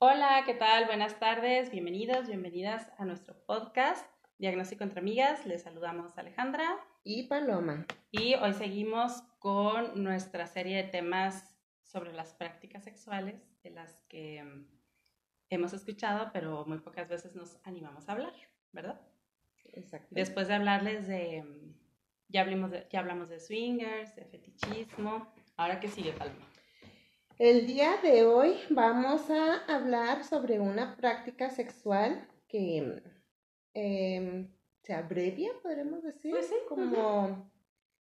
Hola, ¿qué tal? Buenas tardes, bienvenidos, bienvenidas a nuestro podcast Diagnóstico entre Amigas. Les saludamos Alejandra y Paloma. Y hoy seguimos con nuestra serie de temas sobre las prácticas sexuales, de las que mm, hemos escuchado, pero muy pocas veces nos animamos a hablar, ¿verdad? Exacto. Después de hablarles de, mm, ya hablamos de, ya hablamos de swingers, de fetichismo, ahora qué sigue, Paloma. El día de hoy vamos a hablar sobre una práctica sexual que em, se abrevia, podremos decir, Pues sí, como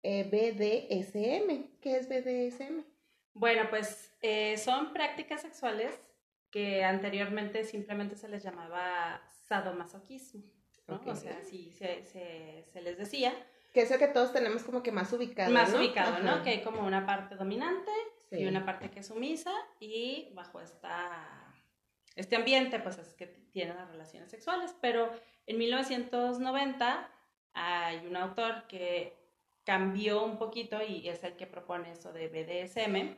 eh, BDSM. ¿Qué es BDSM? Bueno, pues eh, son prácticas sexuales que anteriormente simplemente se les llamaba sadomasoquismo, ¿no? O sea, así se, se, se les decía. Que es el que todos tenemos como que más ubicado. más ¿no? ubicado, Ajá. ¿no? Que hay como una parte dominante Sí. y una parte que es sumisa y bajo esta, este ambiente pues es que tienen las relaciones sexuales. Pero en 1990 hay un autor que cambió un poquito y es el que propone eso de BDSM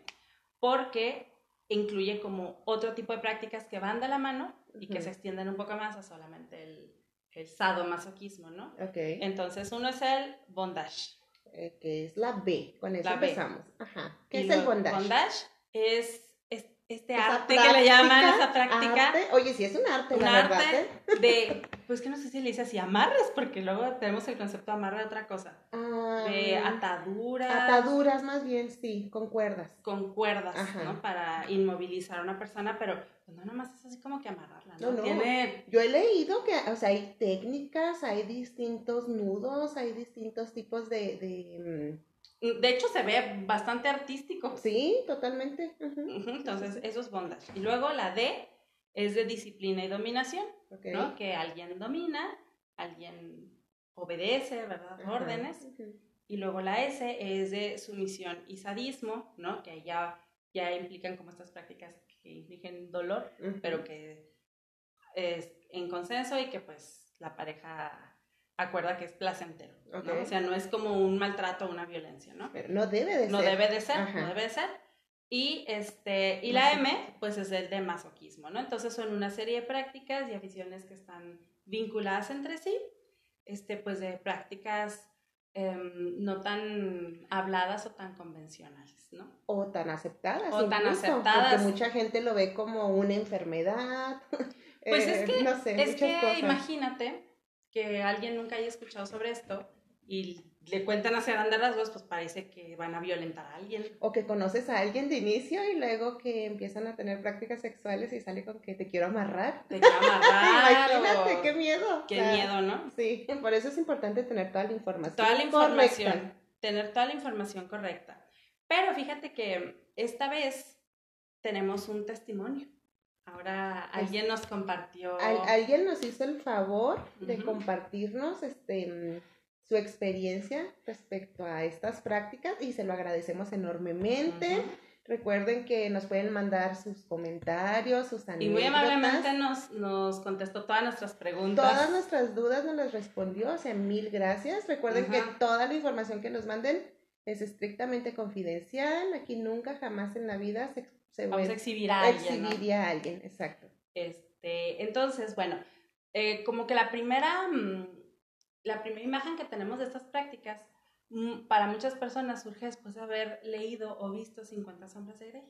porque incluye como otro tipo de prácticas que van de la mano y que se extienden un poco más a solamente el, el sadomasoquismo, ¿no? Ok. Entonces uno es el bondage. Eh, que es la B. Con eso La B. empezamos. Ajá. ¿Qué Y es el bondage? Bondage es, es este arte que le llaman, esa práctica, arte. Oye, sí es un arte, un la verdad. arte ¿eh? de, pues que no sé si le dice así, amarres, porque luego tenemos el concepto de amarre de otra cosa, Ah, de ataduras, Ataduras más bien, sí, con cuerdas. con cuerdas, Ajá. ¿no? Para inmovilizar a una persona, pero pues, no nomás es así como que amarrarla, ¿no? No, no. Tiene, Yo he leído que, o sea, hay técnicas, hay distintos nudos, hay distintos tipos de, de de hecho se ve bastante artístico, mm, sí, totalmente. entonces eso es bondage. Y luego la D es de disciplina y dominación. ¿no? Que alguien domina, alguien obedece, ¿verdad? Ajá, Órdenes. Y luego la S es de sumisión y sadismo, ¿no? Que ahí ya, ya implican como estas prácticas que infligen dolor, pero que es en consenso y que pues la pareja acuerda que es placentero, ¿no? O sea, no es como un maltrato o una violencia, ¿no? Pero no debe de No ser. debe de ser, Ajá. no debe de ser. Y, este, y la M, pues es el de masoquismo, ¿no? Entonces son una serie de prácticas y aficiones que están vinculadas entre sí, este, pues de prácticas em, no tan habladas o tan convencionales, ¿no? O tan aceptadas. O tan aceptadas. Porque mucha gente lo ve como una enfermedad. Pues eh, es que, no sé, es que cosas. imagínate que alguien nunca haya escuchado sobre esto y le cuentan hacia grandes rasgos, pues parece que van a violentar a alguien. O que conoces a alguien de inicio y luego que empiezan a tener prácticas sexuales y sale con que te quiero amarrar. Te quiero amarrar Imagínate, o- qué miedo. Qué O sea, miedo, ¿no? Sí, por eso es importante tener toda la información. toda la información, correcta. tener toda la información correcta. Pero fíjate que esta vez tenemos un testimonio. Ahora alguien nos compartió. Al- alguien nos hizo el favor de Ujú. compartirnos este su experiencia respecto a estas prácticas y se lo agradecemos enormemente. Recuerden que nos pueden mandar sus comentarios, sus anécdotas. Y muy amablemente nos, nos contestó todas nuestras preguntas. Todas nuestras dudas nos las respondió, o sea, mil gracias. Recuerden que toda la información que nos manden es estrictamente confidencial. Aquí nunca, jamás en la vida se, se Vamos a exhibir a alguien. ¿no? exhibiría a alguien, exacto. Este, entonces, bueno, eh, como que la primera, mm, la primera imagen que tenemos de estas prácticas, mm, para muchas personas surge después de haber leído o visto 50 sombras de Grey.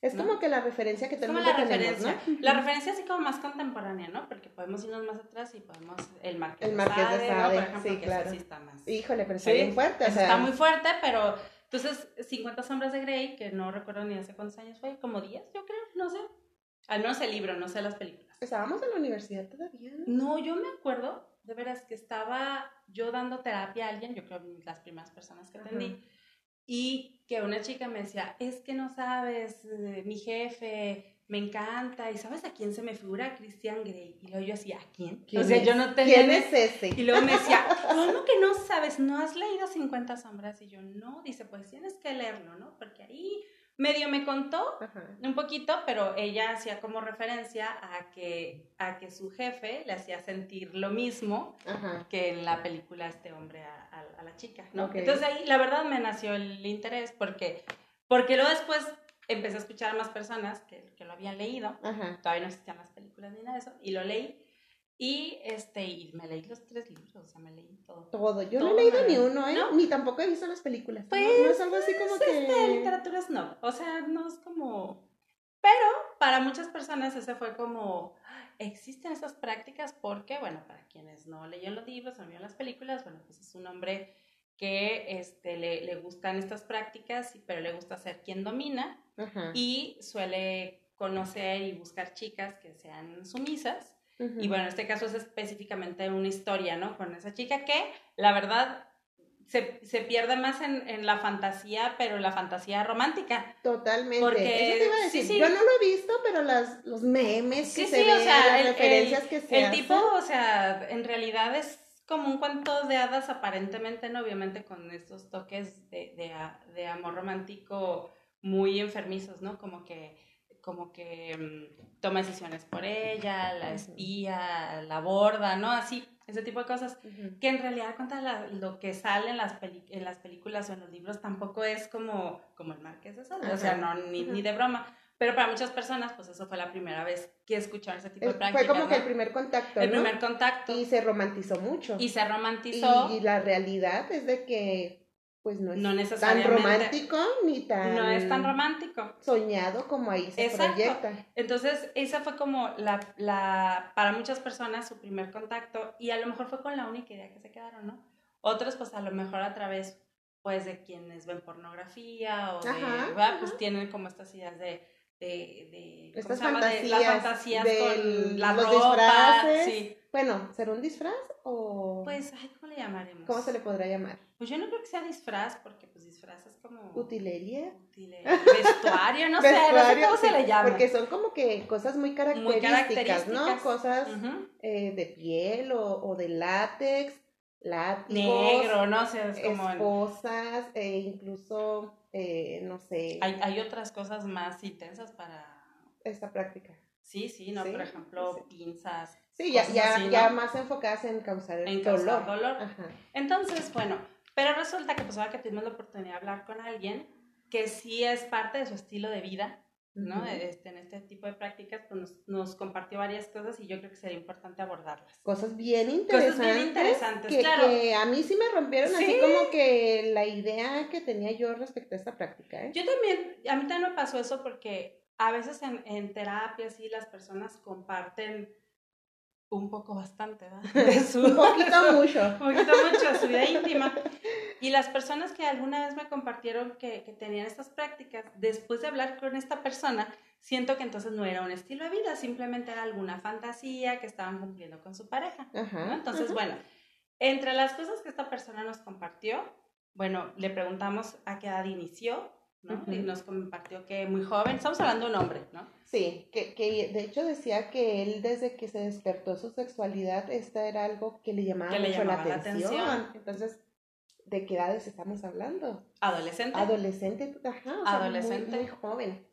Es ¿No? como que la referencia que el como la tenemos, referencia. ¿no? La referencia así como más contemporánea, ¿no? Porque podemos irnos más atrás y podemos el Marqués, El Marqués de ¿no? Sade, Por ejemplo, sí, que claro. sí está más. Híjole, pero está Sí, bien fuerte. o sea, está muy fuerte, pero entonces 50 sombras de Grey, que no recuerdo ni hace cuántos años fue, como 10, yo creo, no sé. Al menos el libro, no sé las películas. Estábamos en la universidad todavía. ¿no? No, yo me acuerdo, de veras, que estaba yo dando terapia a alguien, yo creo las primeras personas que atendí, Ajá. y que una chica me decía, es que no sabes, eh, mi jefe me encanta, y ¿sabes a quién se me figura? Christian Grey. Y luego yo decía, ¿a quién? ¿Quién o sea, es? yo no tenía... ¿Quién es ese? Y luego me decía, ¿cómo que no sabes? ¿No has leído 50 sombras? Y yo, no, dice, pues tienes que leerlo, ¿no? Porque ahí medio me contó Ajá. un poquito, pero ella hacía como referencia a que, a que su jefe le hacía sentir lo mismo Ajá. que en la película este hombre a, a- a la chica. Entonces ahí la verdad me nació el interés porque, porque luego después empecé a escuchar a más personas que, que lo habían leído. Ajá. Todavía no existían las películas ni nada de eso. Y lo leí. Y, este, y me leí los tres libros, o sea, me leí todo. Todo. Yo Todo no he leído ni uno, ¿eh? ¿No? Ni tampoco he visto las películas. Pues, no, no es algo así como Este, que... literatura snob. O sea, no es como... Pero para muchas personas ese fue como... Existen esas prácticas porque, bueno, para quienes no leyeron los libros o no vieron las películas, bueno, pues es un hombre que este, le, le gustan estas prácticas, pero le gusta ser quien domina Ajá. y suele conocer y buscar chicas que sean sumisas. Y bueno, en este caso es específicamente una historia, ¿no? Con esa chica que, la verdad, se, se pierde más en, en la fantasía, pero la fantasía romántica. Totalmente. Porque- Eso te iba a decir. sí, sí. Yo no lo he visto, pero las, los memes que Sí, se sí, ven, o sea, las el- referencias que se El hacen. tipo, o sea, en realidad es como un cuento de hadas aparentemente, ¿no? Obviamente con estos toques de, de, de amor romántico muy enfermizos, ¿no? Como que, como que mm, toma decisiones por ella, la espía, la borda, ¿no? Así, ese tipo de cosas. Ujú. que en realidad cuenta la- lo que sale en las, peli- en las películas o en los libros tampoco es como, como el Marqués de Sade, o sea, no, ni, ajá. ni de broma. Pero para muchas personas, pues eso fue la primera vez que escucharon ese tipo de prácticas. Fue como que ¿no? el primer contacto, El ¿no? primer contacto. Y se romantizó mucho. Y se romantizó. Y, y la realidad es de que, pues no es No tan romántico ni tan... no es tan romántico. Soñado como ahí se Exacto. proyecta. Entonces, esa fue como la, la, para muchas personas su primer contacto y a lo mejor fue con la única idea que se quedaron, ¿no? Otros, pues a lo mejor a través, pues, de quienes ven pornografía o de, Ajá, ¿verdad? Pues tienen como estas ideas de, de, de ¿cómo Estas llama? De las fantasías fantasías con la los ropa, disfraces. sí. Bueno, ¿será un disfraz o Pues, ay, ¿cómo le llamaremos? cómo se le podrá llamar? Pues yo no creo que sea disfraz, porque pues disfraz es como... ¿Utilería? utilería, vestuario, no sé, no sé cómo se le llama. Porque son como que cosas muy características, ¿no? características. Cosas eh, de piel o, o de látex, látigos, Negro, no sé, es como... esposas, e incluso, eh, no sé, Hay, hay otras cosas más intensas para... esta práctica. Sí, sí, ¿no? Sí, Por ejemplo, sí. pinzas. Sí, ya, ya, así, ¿no? ya más enfocadas en causar el En dolor. causar dolor. Ajá. Entonces, bueno, pero resulta que pues ahora que tuvimos la oportunidad de hablar con alguien que sí es parte de su estilo de vida, ¿no? Este, en este tipo de prácticas, pues nos, nos compartió varias cosas y yo creo que sería importante abordarlas. Cosas bien Cosas interesantes. bien interesantes, que, claro. que a mí sí me rompieron así Sí. como que la idea que tenía yo respecto a esta práctica, ¿eh? Yo también, a mí también me pasó eso porque a veces en, en terapia sí las personas comparten un poco bastante, ¿verdad? De su- Un poquito mucho. un poquito mucho su vida íntima. Y las personas que alguna vez me compartieron que, que tenían estas prácticas, después de hablar con esta persona, siento que entonces no era un estilo de vida, simplemente era alguna fantasía que estaban cumpliendo con su pareja. Ajá. ¿no? Entonces, ajá. bueno, entre las cosas que esta persona nos compartió, bueno, le preguntamos a qué edad inició, ¿no? Y nos compartió que muy joven, estamos hablando de un hombre, ¿no? Sí, que, que de hecho decía que él desde que se despertó su sexualidad, esta era algo que le llamaba Que le mucho llamaba la atención. Entonces, ¿de qué edades estamos hablando? Adolescente. Adolescente, ajá, o sea, muy- Adolescente. Muy, joven.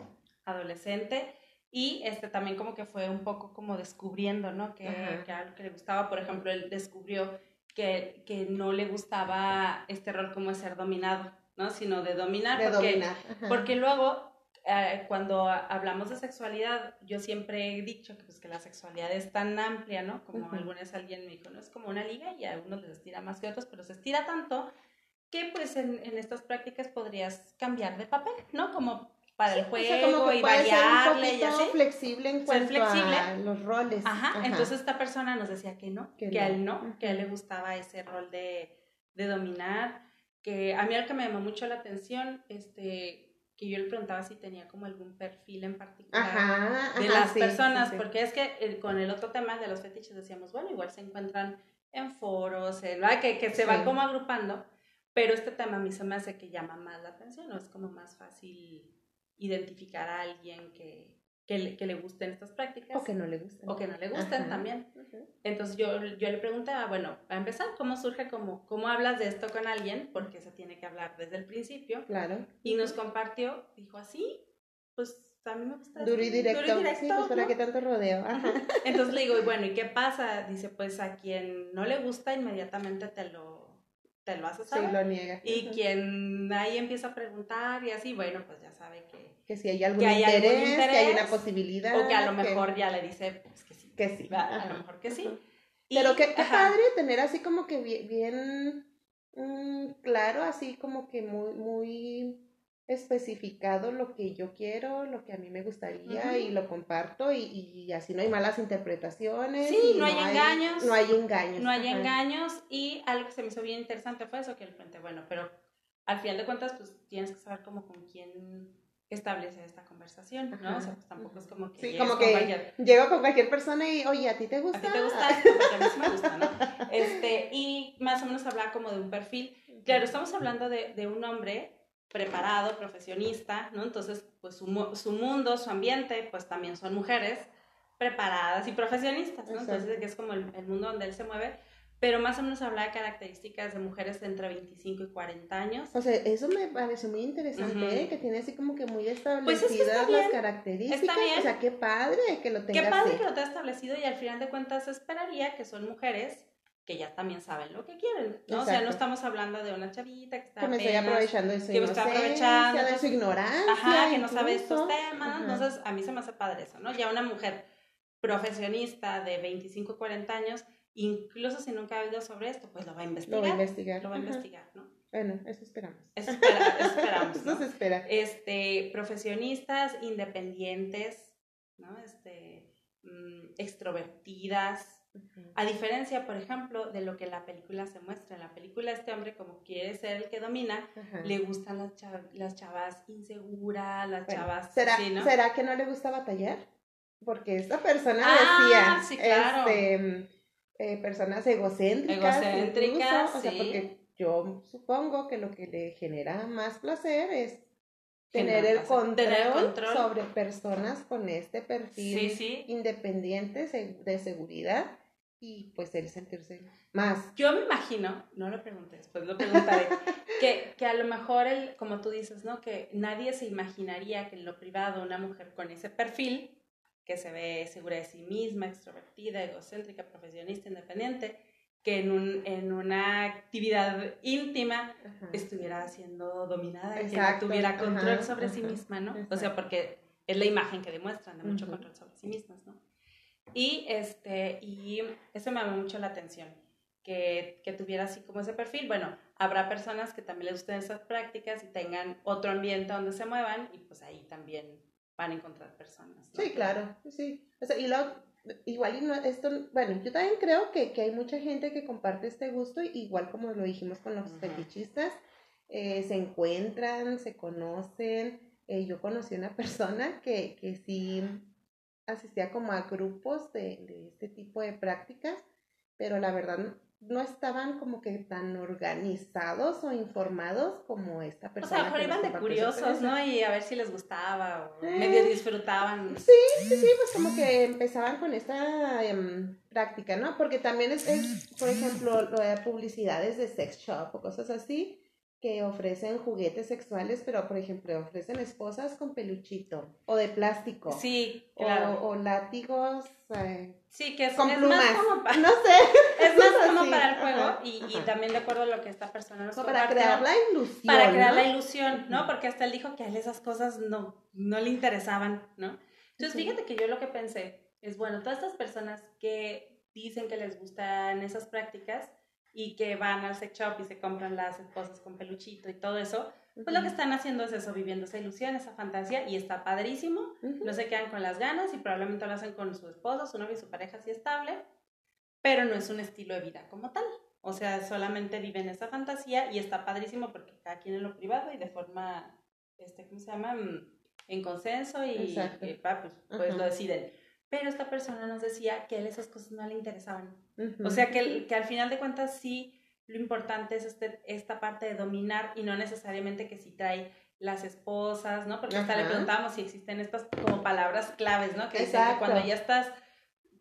adolescente y este también como que fue un poco como descubriendo, ¿no? Que, que algo que le gustaba, por ejemplo, él descubrió que, que no le gustaba este rol como de ser dominado, ¿no? Sino de dominar, De porque, dominar. porque luego eh, cuando hablamos de sexualidad, yo siempre he dicho que, pues, que la sexualidad es tan amplia, ¿no? Como Ujú. alguna vez alguien me dijo, no es como una liga y a algunos les estira más que a otros, pero se estira tanto que pues en, en estas prácticas podrías cambiar de papel, ¿no? Como para el O juego sea, como que y puede ser un variarle y así. flexible en cuanto flexible. a los roles. Ajá, entonces esta persona nos decía que no, Que que, no. a él no, que a él le gustaba ese rol de, de dominar, que a mí algo que me llamó mucho la atención, este, que yo le preguntaba si tenía como algún perfil en particular Ajá, de ajá, las sí, personas, sí, sí. porque es que el- con el otro tema de los fetiches decíamos, bueno, igual se encuentran en foros, ¿verdad? Que, que se van como agrupando, pero este tema a mí se me hace que llama más la atención, ¿no? Es como más fácil identificar a alguien que, que, le, que le gusten estas prácticas. O que no le gusta. o que no le gusten Ajá. también. Entonces yo, yo le preguntaba, bueno, para empezar, ¿cómo surge, como, cómo hablas de esto con alguien? Porque se tiene que hablar desde el principio. Claro. Y nos compartió, dijo así, pues a mí me gusta. Duro y directo. duro y directo, sí, pues para qué tanto rodeo. Ajá. Entonces le digo, y bueno, ¿y qué pasa? Dice, pues a quien no le gusta, inmediatamente te lo, te lo hace Sí, saber. lo niega. Y quien ahí empieza a preguntar y así, bueno, pues ya sabe que... Que si hay algún, que hay interés, algún que hay una posibilidad. O que a lo mejor ya le dice, pues que sí. Que sí. A lo mejor que sí. Y- Pero qué, qué padre tener así como que bien, bien, claro, así como que muy, muy especificado lo que yo quiero, lo que a mí me gustaría y lo comparto y, y así no hay malas interpretaciones. Sí, no hay engaños. No hay engaños. No hay ajá. engaños y algo que se me hizo bien interesante fue eso que el frente, bueno, pero al final de cuentas pues tienes que saber como con quién establece esta conversación, ¿no? Ajá, O sea, pues tampoco es como que Sí, llegues como con que cualquier- llego con cualquier persona y, oye, ¿a ti te gusta? ¿A ti te gusta a mí sí me gusta, ¿no? Este, y más o menos hablaba como de un perfil. Claro, estamos hablando de, de un hombre preparado, profesionista, ¿no? Entonces, pues su, su mundo, su ambiente, pues también son mujeres preparadas y profesionistas, ¿no? Entonces, que es como el, el mundo donde él se mueve, pero más o menos hablaba de características de mujeres de entre 25 y 40 años. O sea, eso me pareció muy interesante, Ujú. ¿eh? que tiene así como que muy Pues establecidas es que las bien, características. está bien. O sea, qué padre que lo tenga Qué padre así. que lo tenga establecido y al final de cuentas esperaría que son mujeres que ya también saben lo que quieren, ¿no? O sea, no estamos hablando de una chavita que está que me estoy apenas- aprovechando de su que me está inocencia, aprovechando, de su ignorancia. Ajá, que no sabe estos temas, Ajá. entonces a mí se me hace padre eso, ¿no? Ya una mujer profesionista de 25 40 años, incluso si nunca ha oído sobre esto, pues lo va a investigar. Lo voy a investigar. Lo va a investigar, ¿no? Bueno, eso esperamos. Eso, espera- eso esperamos, ¿no? se espera. Este, profesionistas, independientes, ¿no? Este, mm, extrovertidas, A diferencia, por ejemplo, de lo que la película se muestra. En la película este hombre, como quiere ser el que domina, le gustan las, chav- las chavas inseguras, las Bueno, chavas ¿será. ¿Será que no le gusta batallar? Porque esta persona Ah, decía, sí, claro. este, eh, personas egocéntricas, Egocéntricas, incluso, o sea, porque yo supongo que lo que le genera más placer es tener el, control Tener el control. sobre personas con este perfil Sí, sí. independiente de seguridad y pues él sentirse más. Yo me imagino, no lo pregunté, después lo preguntaré, que, que a lo mejor, el, como tú dices, ¿no? Que nadie se imaginaría que en lo privado una mujer con ese perfil, que se ve segura de sí misma, extrovertida, egocéntrica, profesionista, independiente, que en, un, en una actividad íntima Ajá. estuviera siendo dominada, que no tuviera control ajá, sobre sí ajá, misma, ¿no? O exacto. sea, porque es la imagen que demuestran de mucho control sobre sí mismas, ¿no? Y, este, y eso me llamó mucho la atención, que, que tuviera así como ese perfil. Bueno, habrá personas que también les gusten esas prácticas y tengan otro ambiente donde se muevan y pues ahí también van a encontrar personas. ¿no? Sí, claro, sí. O sea, y luego, igual, y no, esto, bueno, yo también creo que, que hay mucha gente que comparte este gusto, igual como lo dijimos con los Ujú. fetichistas, eh, se encuentran, se conocen. Eh, yo conocí una persona que, que sí asistía como a grupos de, de este tipo de prácticas, pero la verdad no, estaban como que tan organizados o informados como esta O persona. sea, a lo mejor iban de curiosos. ¿no? Y a ver si les gustaba o Eh. medio disfrutaban. Sí, sí, sí, pues como que empezaban con esta em, práctica, ¿no? Porque también es, es, por ejemplo, lo de publicidades de sex shop o cosas así que ofrecen juguetes sexuales, pero por ejemplo ofrecen esposas con peluchito o de plástico Sí, o, claro. o látigos eh, Sí, que es, con es plumas. más como para, No sé, es más como así, para el juego ajá, y, y también de acuerdo a lo que esta persona nos para crear la ilusión. para crear ¿no? la ilusión, ¿no? Porque hasta él dijo que a él esas cosas no, no le interesaban, ¿no? Entonces, fíjate que yo lo que pensé es, bueno, todas estas personas que dicen que les gustan esas prácticas y que van al sex shop y se compran las esposas con peluchito y todo eso, pues lo que están haciendo es eso, viviendo esa ilusión, esa fantasía y está padrísimo. Ujú. No se quedan con las ganas y probablemente lo hacen con su esposo, su novio y su pareja así estable, pero no es un estilo de vida como tal. O sea, solamente viven esa fantasía y está padrísimo porque cada quien en lo privado y de forma, este, ¿cómo se llama? Mm, En consenso y, y, ah, pues, pues lo deciden. Pero esta persona nos decía que a él esas cosas no le interesaban. O sea, que, que al final de cuentas sí lo importante es este, esta parte de dominar y no necesariamente que si trae las esposas, ¿no? Porque hasta le preguntábamos si existen estas como palabras claves, ¿no? Que dicen que cuando ya estás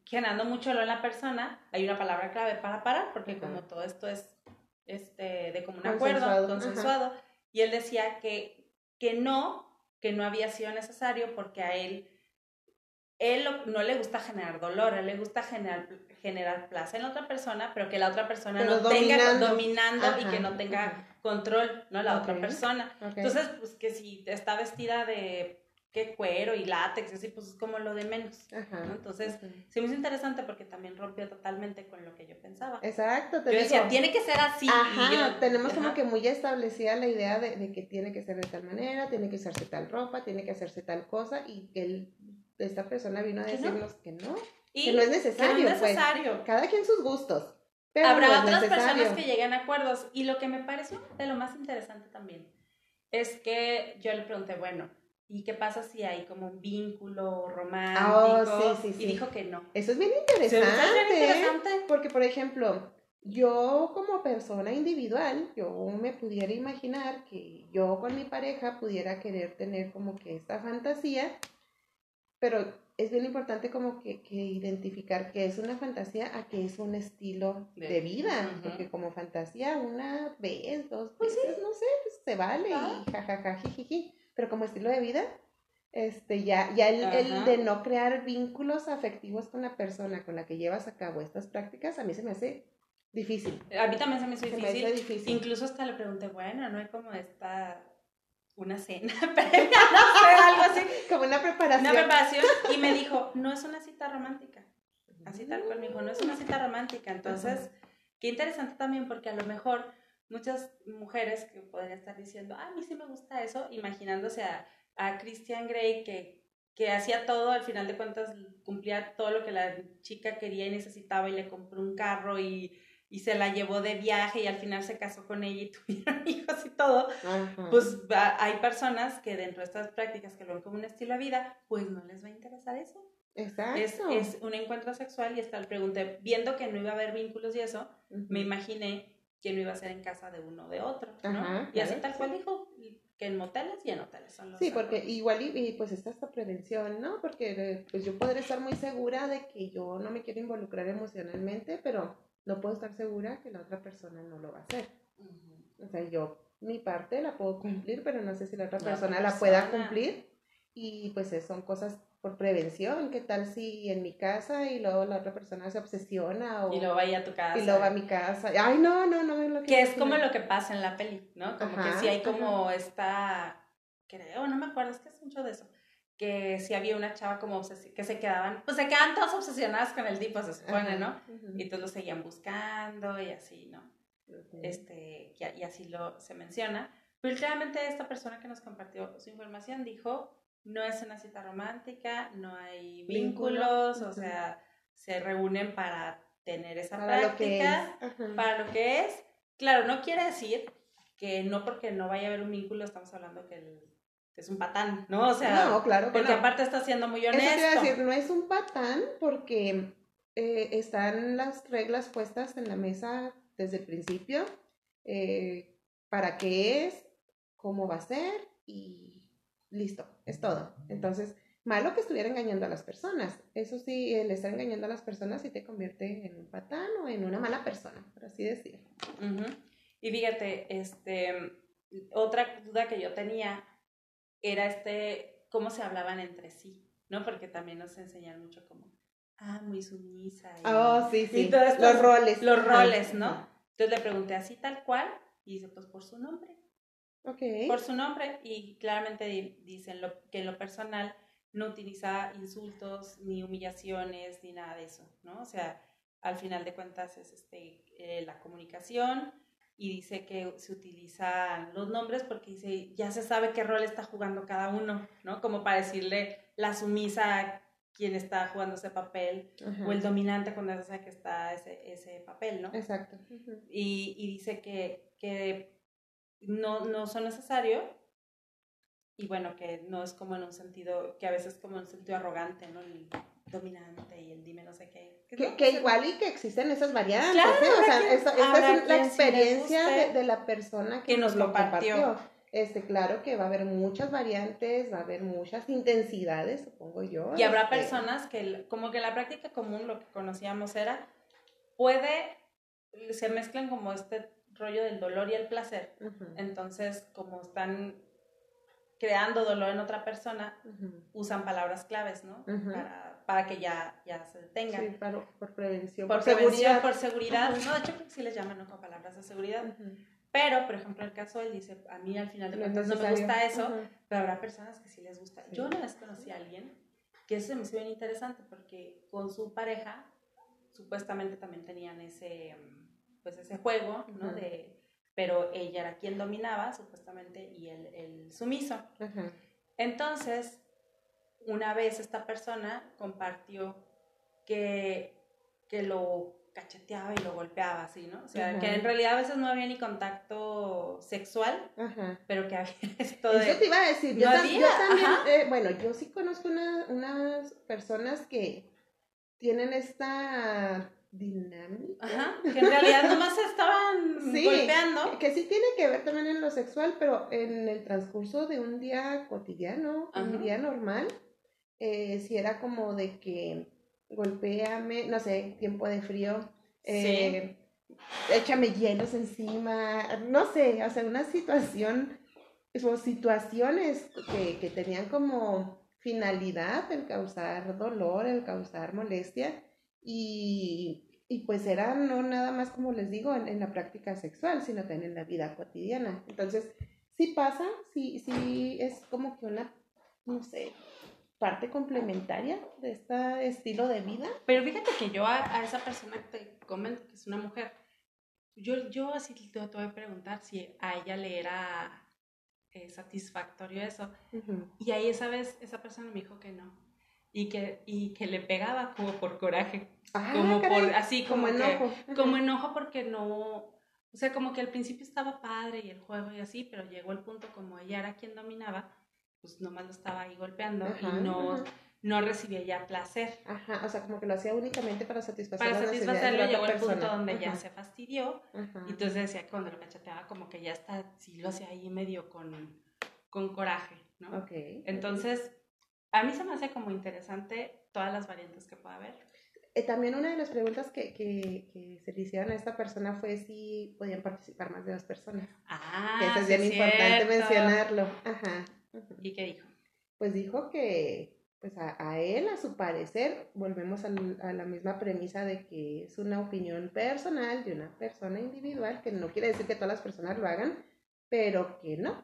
generando mucho olor en la persona, hay una palabra clave para parar, porque Ajá. como todo esto es este, de común acuerdo, Consensuado, consensuado, y él decía que, que no, que no había sido necesario porque a él él no le gusta generar dolor, a él le gusta generar, generar placer en la otra persona, pero que la otra persona no tenga dominando y que no tenga control, ¿no? La otra persona. Entonces, pues que si está vestida de qué cuero y látex, así, pues es como lo de menos. Entonces, sí me hizo interesante porque también rompió totalmente con lo que yo pensaba. Exacto. Te yo decía, tiene que ser así. Ajá, tenemos como que muy establecida la idea de, de, que tiene que ser de tal manera, tiene que usarse tal ropa, tiene que hacerse tal cosa y que el, esta persona vino a decirnos que no, que no es necesario. Que no es pues. necesario. cada quien sus gustos. Habrá otras personas que lleguen a acuerdos y lo que me pareció de lo más interesante también es que yo le pregunté, bueno, ¿Y qué pasa si hay como un vínculo romántico? Oh, sí, sí, y dijo que no. Eso es bien interesante. es bien interesante. Porque, por ejemplo, yo como persona individual, yo me pudiera imaginar que yo con mi pareja pudiera querer tener como que esta fantasía, pero es bien importante como que, que identificar que es una fantasía a que es un estilo de, vida, porque como fantasía una vez, dos pues veces, no sé, pues se vale y jajaja, jijiji pero como estilo de vida, este, ya, ya el, el, de no crear vínculos afectivos con la persona con la que llevas a cabo estas prácticas, a mí se me hace difícil. A mí también se me, hace difícil. difícil. Incluso hasta le pregunté, bueno, no hay como esta, una cena previa, no sé, algo así. Como una preparación. Una preparación, y me dijo, no es una cita romántica. Así tal cual me dijo, no es una cita romántica. Entonces, qué interesante también, porque a lo mejor muchas mujeres que podrían estar diciendo, ah, a mí sí me gusta eso, imaginándose a, a Christian Grey que, que hacía todo, al final de cuentas cumplía todo lo que la chica quería y necesitaba y le compró un carro y, y se la llevó de viaje y al final se casó con ella y tuvieron hijos y todo, pues hay personas que dentro de estas prácticas que lo ven como un estilo de vida, pues no les va a interesar eso. Exacto. Es, es un encuentro sexual y hasta le pregunté, viendo que no iba a haber vínculos y eso, me imaginé quién no iba a ser en casa de uno o de otro, ¿no? y así tal cual dijo, que en moteles y en hoteles son los Sí, porque igual y, pues está esta prevención, ¿no? Porque pues yo podré estar muy segura de que yo no me quiero involucrar emocionalmente, pero no puedo estar segura que la otra persona no lo va a hacer. O sea, yo mi parte la puedo cumplir, pero no sé si la otra persona la pueda cumplir. Y pues son cosas por prevención, ¿qué tal si en mi casa y luego la otra persona se obsesiona o... Y luego vaya a tu casa. Y luego va a mi casa. Ay, no, no, no es lo que... Que es como lo que pasa en la peli, ¿no? Como que si hay como esta... Creo, no me acuerdo, es que es mucho de eso. Que si había una chava como que se quedaban, pues se quedaban todas obsesionadas con el tipo, se supone, ¿no? Y todos lo seguían buscando y así, ¿no? Este, y, y así lo se menciona. Pero últimamente esta persona que nos compartió su información dijo no es una cita romántica, no hay vínculos, o sea, se reúnen para tener esa práctica, para lo que es. Claro, no quiere decir que no porque no vaya a haber un vínculo estamos hablando que, es un patán, ¿no? O sea, no, claro porque aparte está siendo muy honesto. Eso decir, no es un patán porque eh, están las reglas puestas en la mesa desde el principio, eh, para qué es, cómo va a ser y listo, es todo. Entonces, malo que estuviera engañando a las personas. Eso sí, el estar engañando a las personas sí te convierte en un patán o en una mala persona, por así decirlo. Y fíjate, este, otra duda que yo tenía era este, cómo se hablaban entre sí, ¿no? Porque también nos enseñan mucho como, ah, muy sumisa. Y, oh, sí, sí. los roles. Los roles, ¿no? Entonces le pregunté así tal cual y dice, pues por su nombre por su nombre y claramente dicen lo, que en lo personal no utiliza insultos ni humillaciones ni nada de eso, ¿no? O sea, al final de cuentas es este, eh, la comunicación y dice que se utilizan los nombres porque dice, ya se sabe qué rol está jugando cada uno, ¿no? Como para decirle la sumisa a quien está jugando ese papel o el dominante cuando se sabe que está ese, ese papel, ¿no? Exacto. y, y, dice que, que no, no son necesarios y bueno, que no es como en un sentido, que a veces como en un sentido arrogante, ¿no? El dominante y el dime no sé qué. Que, igual y que existen esas variantes, ¿eh? O sea, esa, es la experiencia de, la persona que, nos, lo compartió. Este, claro que va a haber muchas variantes, va a haber muchas intensidades, supongo yo. Y habrá este personas que, como que la práctica común, lo que conocíamos era, puede, se mezclan como este rollo del dolor y el placer. Entonces, como están creando dolor en otra persona, usan palabras claves, ¿no? Para para que ya, ya se detengan. Sí, para, por prevención. Por, seguridad. Por seguridad. No, de hecho creo que sí les llaman ¿no? con palabras de seguridad. Pero, por ejemplo, el caso él dice, a mí al final de cuentas no, me gusta eso, pero habrá personas que sí les gusta. Yo una vez conocí a alguien que eso me hizo bien interesante porque con su pareja supuestamente también tenían ese, pues ese juego, ¿no? De, pero ella era quien dominaba, supuestamente, y él el sumiso. Entonces, una vez esta persona compartió que, que lo cacheteaba y lo golpeaba así, ¿no? O sea, que en realidad a veces no había ni contacto sexual, pero que había esto de... Eso te iba a decir, yo, también, eh, bueno, yo sí conozco unas personas que tienen esta dinámica. Ajá, que en realidad nomás estaban sí, golpeando. Que, sí tiene que ver también en lo sexual, pero en el transcurso de un día cotidiano, un día normal, eh, si era como de que golpéame, no sé, tiempo de frío, eh, échame hielos encima, no sé, o sea, una situación o situaciones que, que tenían como finalidad el causar dolor, el causar molestia y, y pues era no nada más como les digo en, en, la práctica sexual, sino también en la vida cotidiana. Entonces, sí pasa, sí, sí es como que una, no sé, parte complementaria de este estilo de vida. Pero fíjate que yo a, esa persona que te comento que es una mujer, yo, yo así te, te voy a preguntar si a ella le era eh, satisfactorio eso. Y ahí esa vez esa persona me dijo que no. Y que, y que le pegaba como por coraje. Ah, como por, así como, enojo. como enojo porque no, o sea, como que al principio estaba padre y el juego y así, pero llegó el punto como ella era quien dominaba, pues nomás lo estaba ahí golpeando y no, no recibía ya placer. Ajá, o sea, como que lo hacía únicamente para satisfacer Para satisfacerlo llegó el punto donde ya se fastidió. Y entonces decía, cuando lo cachateaba, como que ya está, sí lo hacía ahí medio con, con coraje, ¿no? Ok. Entonces, a mí se me hace como interesante todas las variantes que pueda haber. Eh, también una de las preguntas que, que, que, se le hicieron a esta persona fue si podían participar más de dos personas. Ah, que eso es bien importante mencionarlo. Ajá. ¿Y qué dijo? Pues dijo que pues a, él, a su parecer, volvemos a, la misma premisa de que es una opinión personal de una persona individual, que no quiere decir que todas las personas lo hagan, pero que no,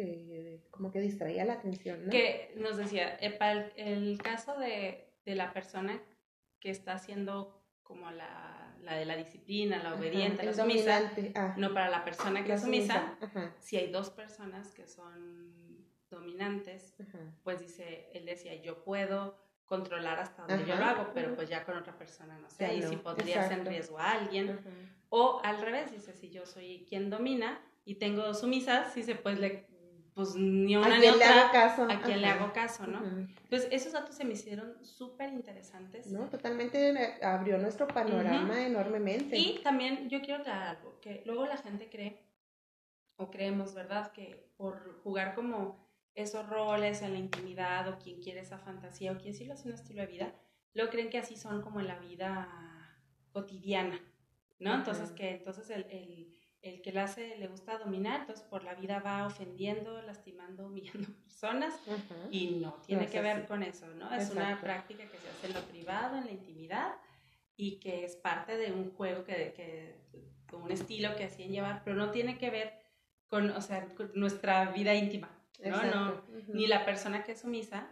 que como que distraía la atención. ¿no? Que nos decía, eh, para el, caso de, de, la persona que está haciendo como la, la de la disciplina, la obediente, la sumisa, ah. no para la persona que es sumisa, si hay dos personas que son dominantes, pues dice, él decía, yo puedo controlar hasta donde yo lo hago, pero pues ya con otra persona no sé, y si podrías en riesgo a alguien. O al revés, dice, si yo soy quien domina y tengo sumisas, dice, pues le pues ni una ni otra, le hago caso. a quien le hago caso, ¿no? Entonces, esos datos se me hicieron súper interesantes. No, totalmente abrió nuestro panorama enormemente. Y también yo quiero aclarar algo, que luego la gente cree, o creemos, ¿verdad?, que por jugar como esos roles en la intimidad o quien quiere esa fantasía o quien sí lo hace un estilo de vida, lo creen que así son como en la vida cotidiana, ¿no? Entonces que entonces el, el, el, que la hace le gusta dominar, entonces por la vida va ofendiendo, lastimando, humillando personas y no tiene que ver con eso, ¿no? Es una práctica que se hace en lo privado, en la intimidad y que es parte de un juego que, que un estilo que hacían llevar, pero no tiene que ver con, o sea, con nuestra vida íntima. ¿no? no Ni la persona que es sumisa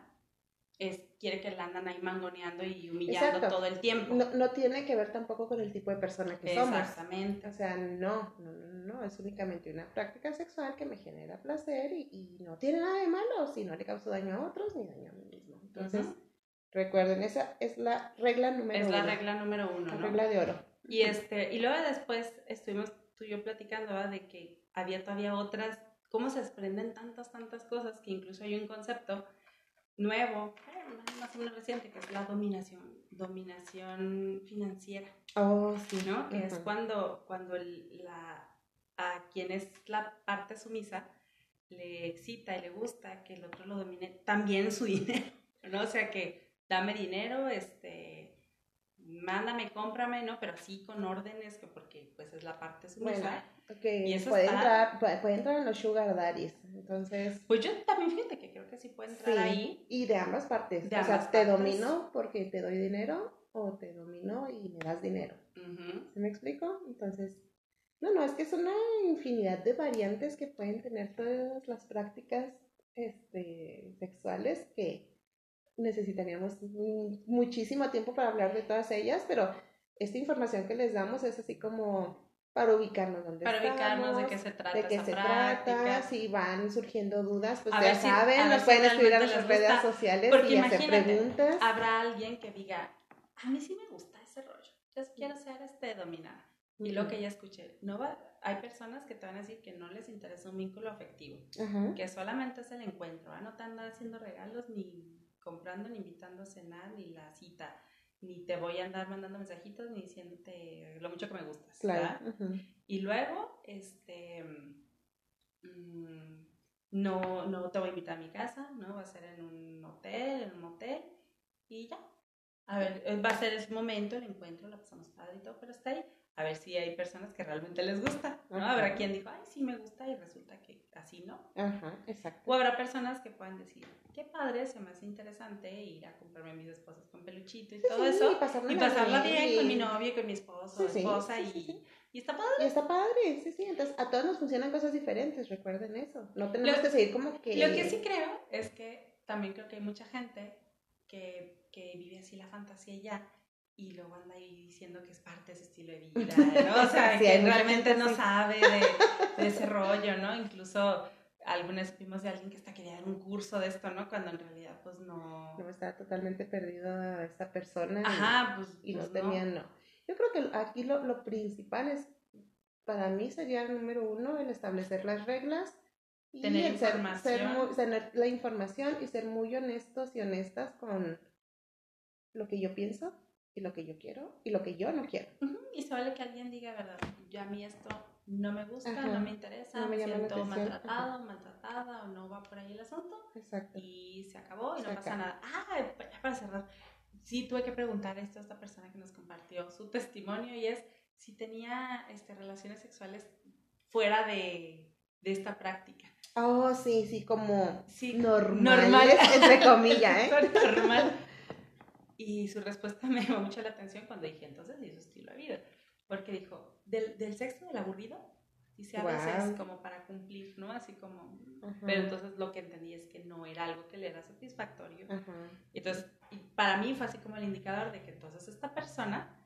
es, quiere que la andan ahí mangoneando y humillando todo el tiempo. No, no, tiene que ver tampoco con el tipo de persona que somos. Exactamente. O sea, no, no, no, es únicamente una práctica sexual que me genera placer y, y, no tiene nada de malo si no le causa daño a otros ni daño a mí mismo. Entonces, recuerden, esa es la regla número uno. Es la regla número uno, La regla de oro. Y, este, y luego después estuvimos tú y yo platicando de que había todavía otras cómo se desprenden tantas, tantas cosas que incluso hay un concepto nuevo, más o menos reciente, que es la dominación, dominación financiera. Oh, sí. ¿No? Que es cuando, cuando la, a quien es la parte sumisa le excita y le gusta que el otro lo domine también su dinero, ¿no? O sea que dame dinero, este, mándame, cómprame, ¿no? Pero así con órdenes, que porque pues es la parte Bueno, sumisa. ok, Y eso puede, está- entrar, puede, puede entrar en los sugar daddies, entonces... Pues yo también fíjate que creo que sí puede entrar sí, ahí. Y de ambas partes. De o sea, te domino porque te doy dinero o te domino y me das dinero. ¿Sí me explico? Entonces, no, no, es que es una infinidad de variantes que pueden tener todas las prácticas este, sexuales que necesitaríamos muchísimo tiempo para hablar de todas ellas, pero esta información que les damos es así como para ubicarnos donde Para ubicarnos de estamos, qué se trata de qué esa se práctica. trata, si van surgiendo dudas, pues A ya si- saben, nos si pueden escribir a nuestras redes sociales Porque y hacer preguntas. Habrá alguien que diga, a mí sí me gusta ese rollo, yo quiero ser este dominada. Y lo que ya escuché, no va, hay personas que te van a decir que no les interesa un vínculo afectivo, Ajá. que solamente es el encuentro, ¿ah? no te andan haciendo regalos, ni comprando, ni invitando a cenar, ni la cita, ni te voy a andar mandando mensajitos, ni diciéndote lo mucho que me gustas. ¿verdad? Claro. Y luego, este, mm, no, no te voy a invitar a mi casa, ¿no? Va a ser en un hotel, en un motel, y ya. A ver, eh, va a ser ese momento, el encuentro, la pasamos padre y todo, pero está ahí. A ver si hay personas que realmente les gusta, ¿no? Ajá. Habrá quien dijo, ay, sí me gusta, y resulta que así no. Ajá, exacto. O habrá personas que puedan decir, qué padre, se me hace interesante ir a comprarme mis esposas con peluchito y todo Sí, eso. y pasarla Y pasarla bien y- con mi novio y con mi esposo Sí, esposa y, está padre. Y está padre, sí, sí. Entonces, a todos nos funcionan cosas diferentes, recuerden eso. No tenemos Lo- que seguir como que. Lo que sí creo es que también creo que hay mucha gente que, que vive así la fantasía ya y luego anda ahí diciendo que es parte de ese estilo de vida, ¿no? O sea, Sí, que realmente no sabe de, de ese rollo, ¿no? Incluso algunas vimos de alguien que está quería dar un curso de esto, ¿no? Cuando en realidad pues no... No está totalmente perdido esta persona. y- Ajá, pues, Y, no pues, tenía, no. Yo creo que aquí lo, lo principal es, para mí sería el número uno, el establecer las reglas. Y Tener el ser- información. ser muy- tener la información y ser muy honestos y honestas con lo que yo pienso y lo que yo quiero y lo que yo no quiero. Y se vale que alguien diga, ¿verdad? Yo a mí esto no me gusta, Ajá. no me interesa, No me siento maltratado, maltratada o no va por ahí el asunto Exacto. y se acabó y no Se pasa acaba. nada. Ah, ya para cerrar, sí tuve que preguntar esto a esta persona que nos compartió su testimonio y es si tenía este, relaciones sexuales fuera de, de esta práctica. Oh, sí, sí, como Sí, normales, normal. entre comillas, ¿eh? normal. Y su respuesta me llamó mucho la atención cuando dije, entonces, ¿y su estilo de vida? Porque dijo, del, del sexo del aburrido, dice a veces Guau. como para cumplir, ¿no? Así como... Ajá. Pero entonces lo que entendí es que no era algo que le era satisfactorio. Ajá. Entonces, y para mí fue así como el indicador de que entonces esta persona,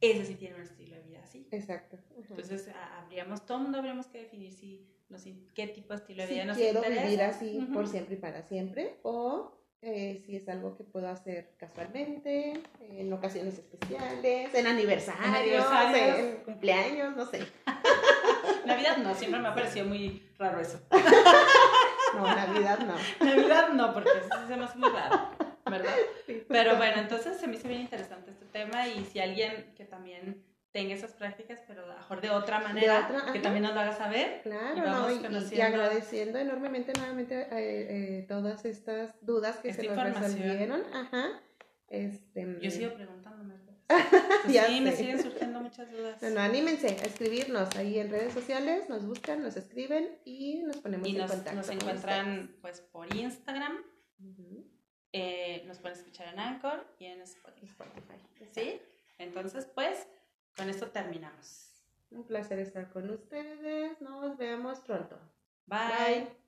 ese sí tiene un estilo de vida así. Exacto. Ajá. Entonces, habríamos, todo el mundo habríamos que definir si nos, qué tipo de estilo de si vida nos quiero interesa. vivir así por siempre y para siempre o eh, si es algo que puedo hacer casualmente, en ocasiones especiales, en aniversarios, en, aniversarios. cumpleaños, no sé. Navidad no, siempre me ha parecido muy raro eso. No, Navidad no. Navidad no, porque eso se me hace muy raro, ¿verdad? Pero bueno, entonces se me hizo bien interesante este tema y si alguien que también tenga esas prácticas, pero a mejor de otra manera, otra, que también nos lo haga saber. Claro, Y ¿no? vamos Y- y, y conociendo- agradeciendo enormemente nuevamente eh, eh, todas estas dudas que Esta se nos resolvieron. Ajá. Este, Yo sigo preguntándome. Ya sí, me siguen surgiendo muchas dudas. Bueno, anímense a escribirnos ahí en redes sociales, nos buscan, nos escriben y nos ponemos y en nos, contacto. nos encuentran pues por Instagram, eh, nos pueden escuchar en Anchor y en Spotify. Spotify. ¿Sí? Entonces, pues, con esto terminamos. Un placer estar con ustedes. Nos vemos pronto. Bye. Bye.